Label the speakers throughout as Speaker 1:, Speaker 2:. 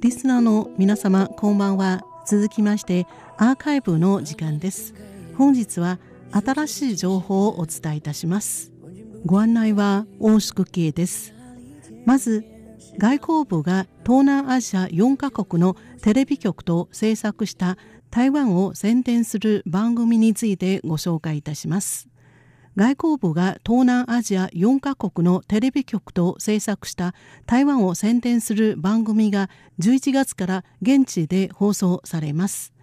Speaker 1: リスナーの皆様こんばんは。続きましてアーカイブの時間です。本日は新しい情報をお伝えいたします。ご案内は大宿慶です。まず外交部が東南アジア4カ国のテレビ局と制作した台湾を宣伝する番組についてご紹介いたします。外交部が東南アジア4カ国のテレビ局と制作した台湾を宣伝する番組が11月から現地で放送されます。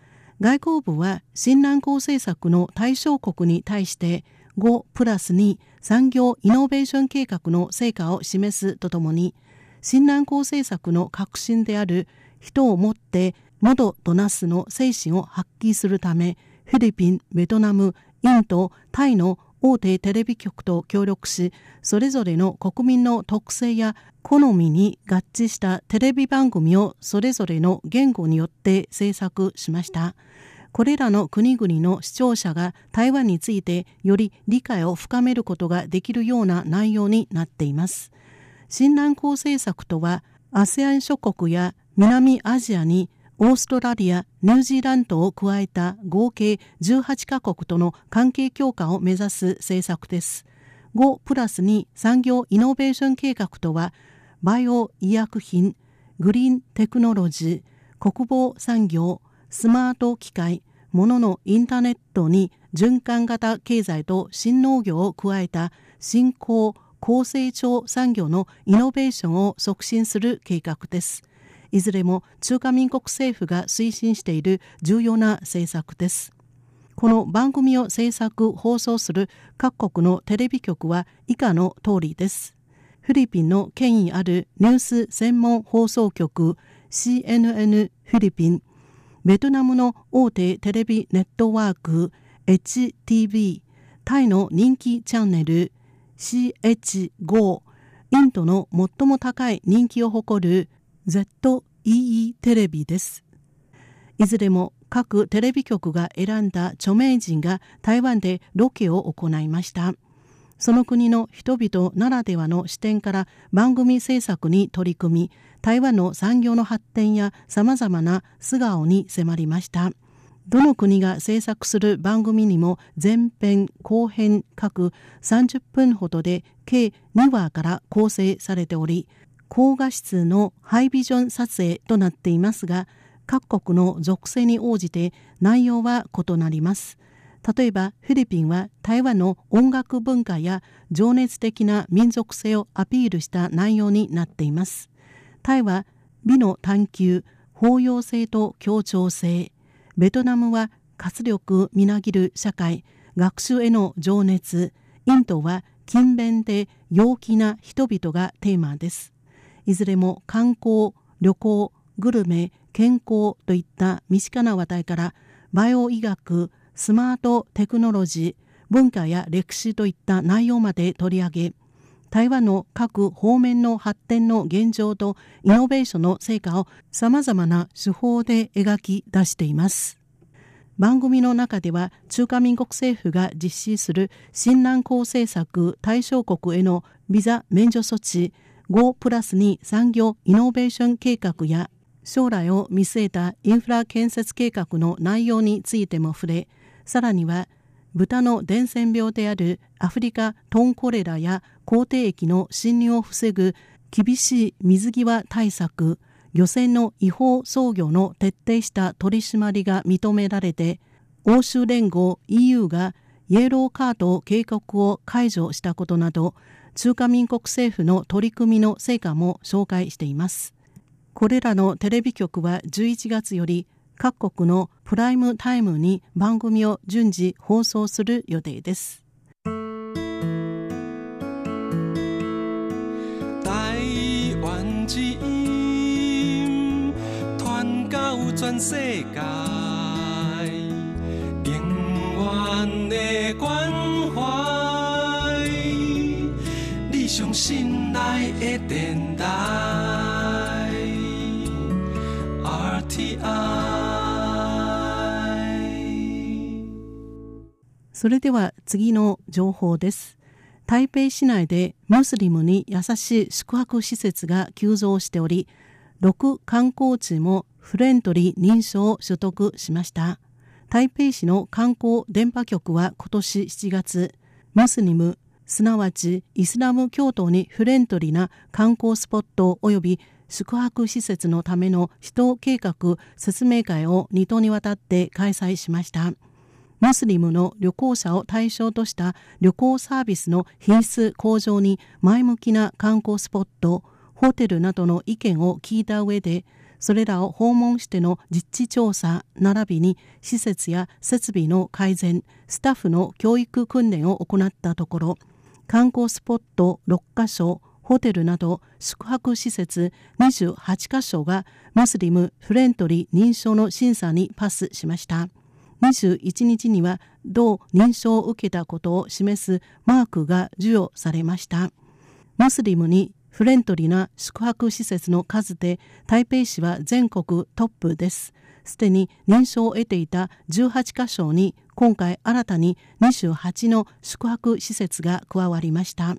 Speaker 1: 外交部は新南港政策の対象国に対して5プラス2産業イノベーション計画の成果を示すとともに新南港政策の核心である人をもって窓となすの精神を発揮するためフィリピン、ベトナム、インド、タイの大手テレビ局と協力しそれぞれの国民の特性や好みに合致したテレビ番組をそれぞれの言語によって制作しました。これらの国々の視聴者が台湾についてより理解を深めることができるような内容になっています。新南港政策とは ASEAN 諸国や南アジアにオーストラリア、ニュージーランドを加えた合計18カ国との関係強化を目指す政策です。5プラス2産業イノベーション計画とは、バイオ医薬品、グリーンテクノロジー、国防産業、スマート機械、物のインターネットに循環型経済と新農業を加えた新興高成長産業のイノベーションを促進する計画です。いずれも中華民国政府が推進している重要な政策です。この番組を制作放送する各国のテレビ局は以下の通りです。フィリピンの権威あるニュース専門放送局 CNN フィリピン、ベトナムの大手テレビネットワーク HTV、タイの人気チャンネル CH5、インドの最も高い人気を誇る ZEE テレビです。いずれも各テレビ局が選んだ著名人が台湾でロケを行いました。その国の人々ならではの視点から番組制作に取り組み、台湾の産業の発展や様々な素顔に迫りました。どの国が制作する番組にも前編後編各30分ほどで計2話から構成されており高画質のハイビジョン撮影となっていますが各国の属性に応じて内容は異なります。例えばフィリピンは台湾の音楽文化や情熱的な民族性をアピールした内容になっています。タイは美の探求包容性と協調性。ベトナムは活力みなぎる社会。学習への情熱。インドは勤勉で陽気な人々がテーマです。いずれも観光旅行グルメ健康といった身近な話題からバイオ医学スマートテクノロジー文化や歴史といった内容まで取り上げ台湾の各方面の発展の現状とイノベーションの成果をさまざまな手法で描き出しています。番組の中では中華民国政府が実施する新南港政策対象国へのビザ免除措置5プラス2産業イノベーション計画や将来を見据えたインフラ建設計画の内容についても触れさらには豚の伝染病であるアフリカトンコレラや口蹄疫の侵入を防ぐ厳しい水際対策漁船の違法操業の徹底した取り締まりが認められて欧州連合 EU がイエローカード計画を解除したことなど中華民国政府の取り組みの成果も紹介しています。これらのテレビ局は11月より各国のプライムタイムに番組を順次放送する予定です。台湾之音传到全世界。それでは次の情報です台北市内でムスリムに優しい宿泊施設が急増しており6観光地もフレンドリー認証を取得しました。台北市の観光電波局は今年7月、ムスリム、すなわちイスラム教徒にフレンドリーな観光スポット及び宿泊施設のための指導計画説明会を2度にわたって開催しました。ムスリムの旅行者を対象とした旅行サービスの品質向上に前向きな観光スポット、ホテルなどの意見を聞いた上で、それらを訪問しての実地調査並びに施設や設備の改善、スタッフの教育訓練を行ったところ、観光スポット6カ所、ホテルなど宿泊施設28カ所がムスリムフレンドリー認証の審査にパスしました。21日には同認証を受けたことを示すマークが授与されました。ムスリムにフレンドリーな宿泊施設の数で台北市は全国トップです。すでに認証を得ていた18カ所に今回新たに28の宿泊施設が加わりました。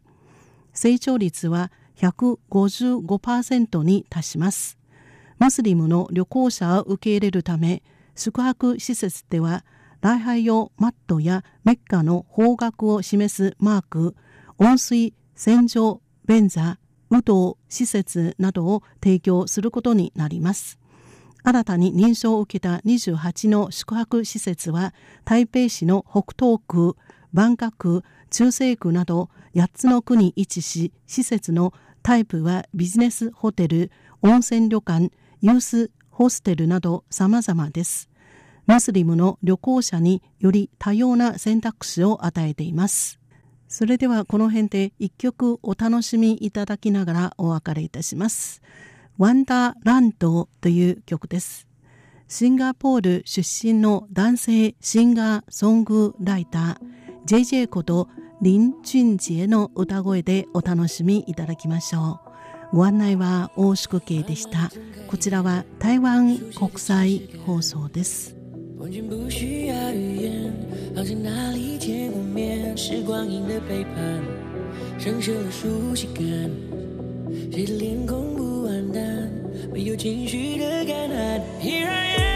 Speaker 1: 成長率は155%に達します。ムスリムの旅行者を受け入れるため宿泊施設では礼拝用マットやメッカの方角を示すマーク、温水、洗浄、便座、武道施設などを提供することになります。新たに認証を受けた28の宿泊施設は台北市の北東区、バンカ区、中西区など8つの区に位置し、施設のタイプはビジネスホテル、温泉旅館、ユースホステルなど様々です。ムスリムの旅行者により多様な選択肢を与えています。それではこの辺で一曲お楽しみいただきながらお別れいたします。ワンダーランドという曲です。シンガポール出身の男性シンガーソングライター JJ こと林俊杰の歌声でお楽しみいただきましょう。ご案内は大宿慶でした。こちらは台湾国際放送です。没有情绪的感叹。Here I am，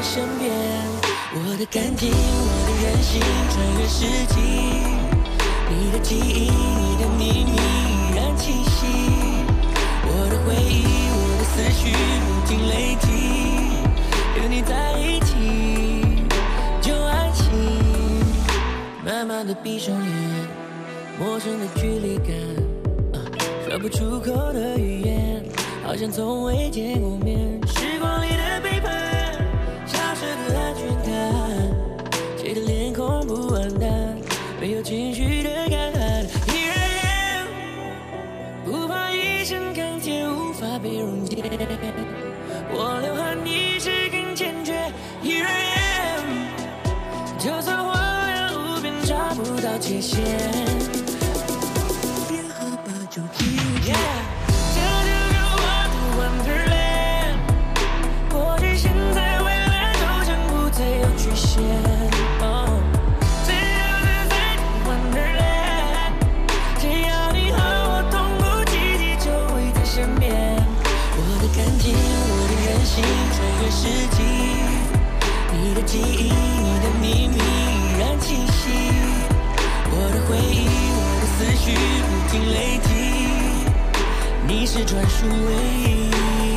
Speaker 1: 身边，我的感情，我的任性，穿越世纪，你的记忆，你的秘密依然清晰。我的回忆，我的思绪不停累积，有你在一起就安心。慢慢的闭上眼，陌生的距离感，说不出口的语言，好像从未见过面。看见我的任性穿越世纪你的记忆你的秘密依然清晰我的回忆我的思绪不停累积。你是专属唯一。